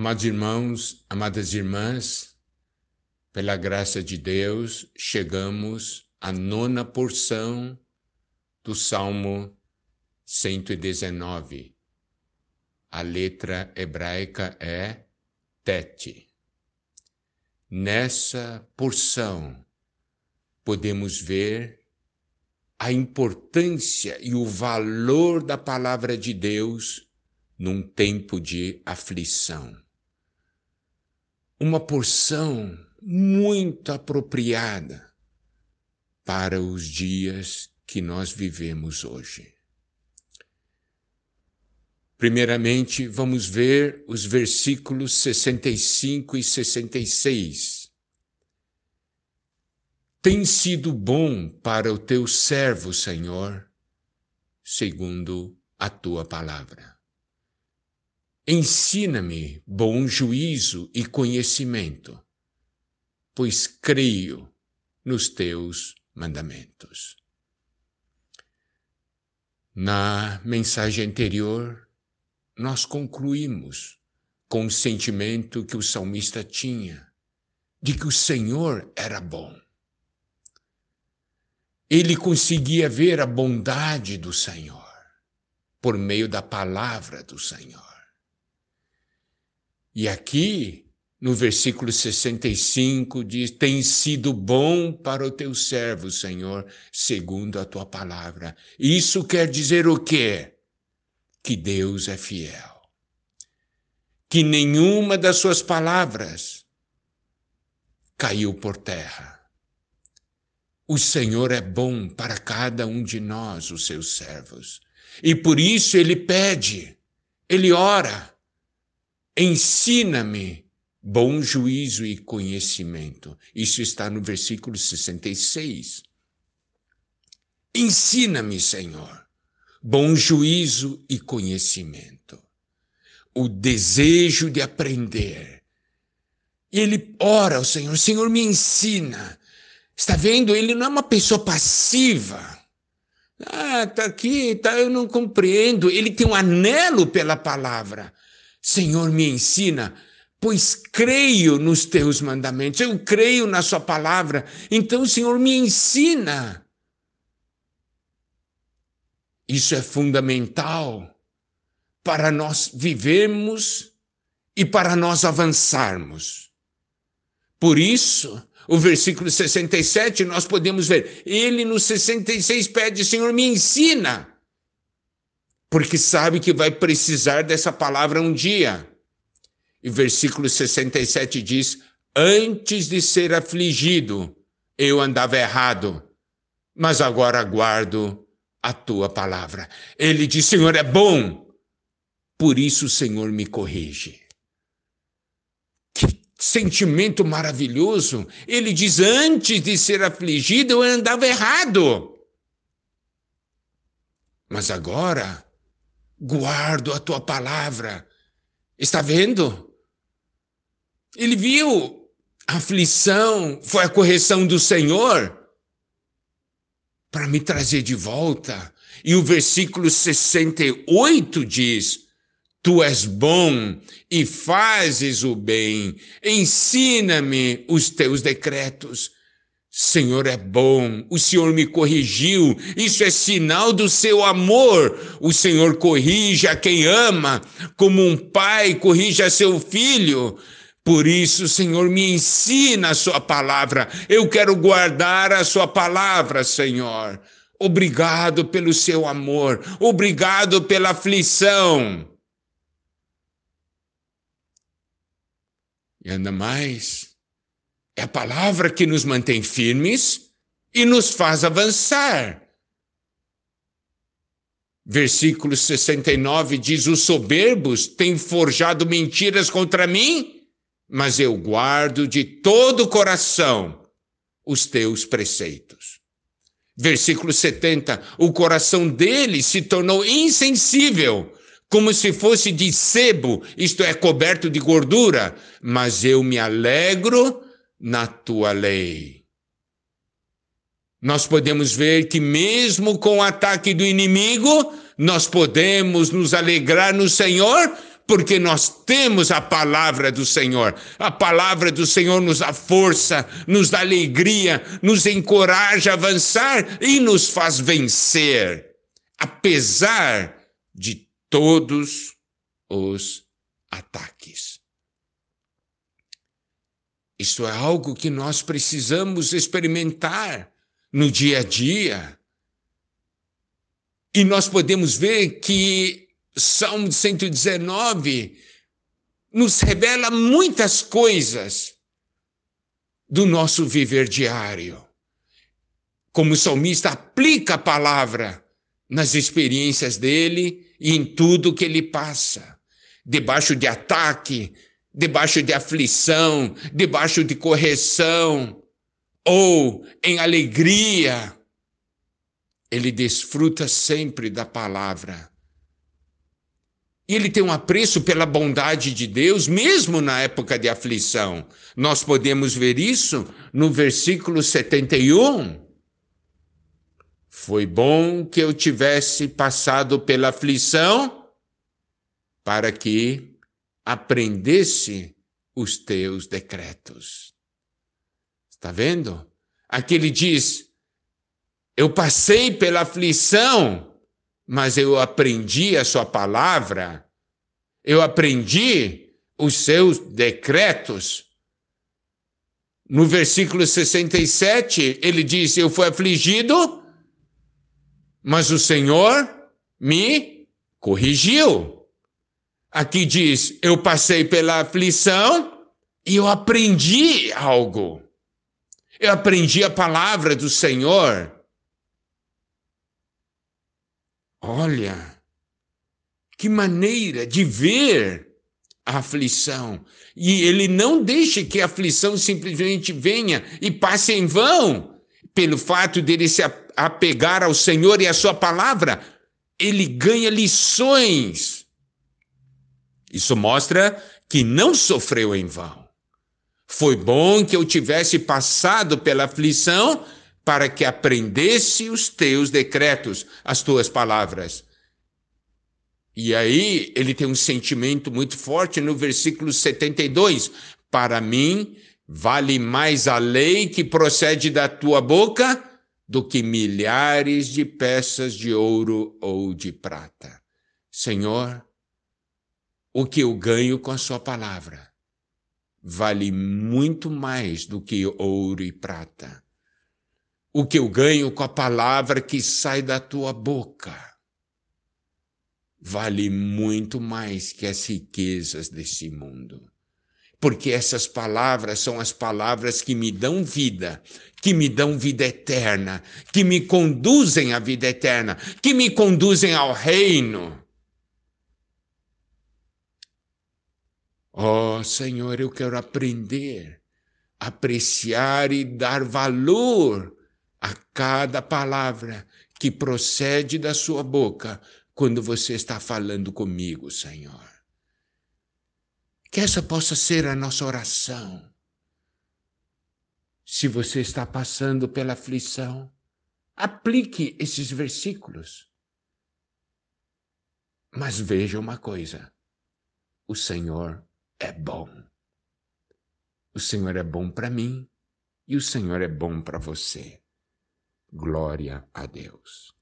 Amados irmãos, amadas irmãs, pela graça de Deus, chegamos à nona porção do Salmo 119. A letra hebraica é Tete. Nessa porção, podemos ver a importância e o valor da palavra de Deus num tempo de aflição. Uma porção muito apropriada para os dias que nós vivemos hoje. Primeiramente, vamos ver os versículos 65 e 66. Tem sido bom para o teu servo, Senhor, segundo a tua palavra. Ensina-me bom juízo e conhecimento, pois creio nos teus mandamentos. Na mensagem anterior, nós concluímos com o sentimento que o salmista tinha de que o Senhor era bom. Ele conseguia ver a bondade do Senhor por meio da palavra do Senhor. E aqui, no versículo 65, diz: Tem sido bom para o teu servo, Senhor, segundo a tua palavra. Isso quer dizer o quê? Que Deus é fiel. Que nenhuma das suas palavras caiu por terra. O Senhor é bom para cada um de nós, os seus servos. E por isso ele pede, ele ora Ensina-me bom juízo e conhecimento. Isso está no versículo 66. Ensina-me, Senhor, bom juízo e conhecimento. O desejo de aprender. E ele ora ao Senhor: Senhor, me ensina. Está vendo? Ele não é uma pessoa passiva. Ah, tá aqui, tá, eu não compreendo. Ele tem um anelo pela palavra. Senhor, me ensina, pois creio nos teus mandamentos, eu creio na Sua palavra, então, Senhor, me ensina. Isso é fundamental para nós vivermos e para nós avançarmos. Por isso, o versículo 67, nós podemos ver, ele no 66 pede, Senhor, me ensina porque sabe que vai precisar dessa palavra um dia. E versículo 67 diz: Antes de ser afligido, eu andava errado, mas agora guardo a tua palavra. Ele diz: Senhor é bom, por isso o Senhor me corrige. Que sentimento maravilhoso! Ele diz: Antes de ser afligido, eu andava errado. Mas agora guardo a tua palavra. Está vendo? Ele viu a aflição, foi a correção do Senhor para me trazer de volta. E o versículo 68 diz: Tu és bom e fazes o bem, ensina-me os teus decretos. Senhor é bom, o Senhor me corrigiu, isso é sinal do seu amor. O Senhor corrige a quem ama, como um pai corrige a seu filho. Por isso, Senhor, me ensina a Sua palavra. Eu quero guardar a Sua palavra, Senhor. Obrigado pelo seu amor, obrigado pela aflição. E ainda mais é a palavra que nos mantém firmes e nos faz avançar. Versículo 69 diz: Os soberbos têm forjado mentiras contra mim, mas eu guardo de todo o coração os teus preceitos. Versículo 70: O coração deles se tornou insensível, como se fosse de sebo, isto é, coberto de gordura, mas eu me alegro na tua lei. Nós podemos ver que, mesmo com o ataque do inimigo, nós podemos nos alegrar no Senhor, porque nós temos a palavra do Senhor. A palavra do Senhor nos dá força, nos dá alegria, nos encoraja a avançar e nos faz vencer, apesar de todos os ataques. Isso é algo que nós precisamos experimentar no dia a dia. E nós podemos ver que Salmo 119 nos revela muitas coisas do nosso viver diário. Como o salmista aplica a palavra nas experiências dele e em tudo que ele passa, debaixo de ataque, debaixo de aflição, debaixo de correção, ou em alegria, ele desfruta sempre da palavra. E ele tem um apreço pela bondade de Deus, mesmo na época de aflição. Nós podemos ver isso no versículo 71. Foi bom que eu tivesse passado pela aflição, para que aprendesse os teus decretos. Está vendo? Aqui ele diz: eu passei pela aflição, mas eu aprendi a sua palavra, eu aprendi os seus decretos. No versículo 67, ele diz: Eu fui afligido, mas o Senhor me corrigiu. Aqui diz: Eu passei pela aflição e eu aprendi algo. Eu aprendi a palavra do Senhor. Olha, que maneira de ver a aflição. E ele não deixa que a aflição simplesmente venha e passe em vão, pelo fato dele se apegar ao Senhor e à sua palavra. Ele ganha lições. Isso mostra que não sofreu em vão. Foi bom que eu tivesse passado pela aflição para que aprendesse os teus decretos, as tuas palavras. E aí ele tem um sentimento muito forte no versículo 72. Para mim, vale mais a lei que procede da tua boca do que milhares de peças de ouro ou de prata. Senhor, o que eu ganho com a sua palavra vale muito mais do que ouro e prata o que eu ganho com a palavra que sai da tua boca vale muito mais que as riquezas desse mundo. Porque essas palavras são as palavras que me dão vida, que me dão vida eterna, que me conduzem à vida eterna, que me conduzem ao reino. Oh, Senhor, eu quero aprender, apreciar e dar valor a cada palavra que procede da sua boca quando você está falando comigo, Senhor. Que essa possa ser a nossa oração. Se você está passando pela aflição, aplique esses versículos. Mas veja uma coisa: o Senhor é bom. O Senhor é bom para mim e o Senhor é bom para você. Glória a Deus.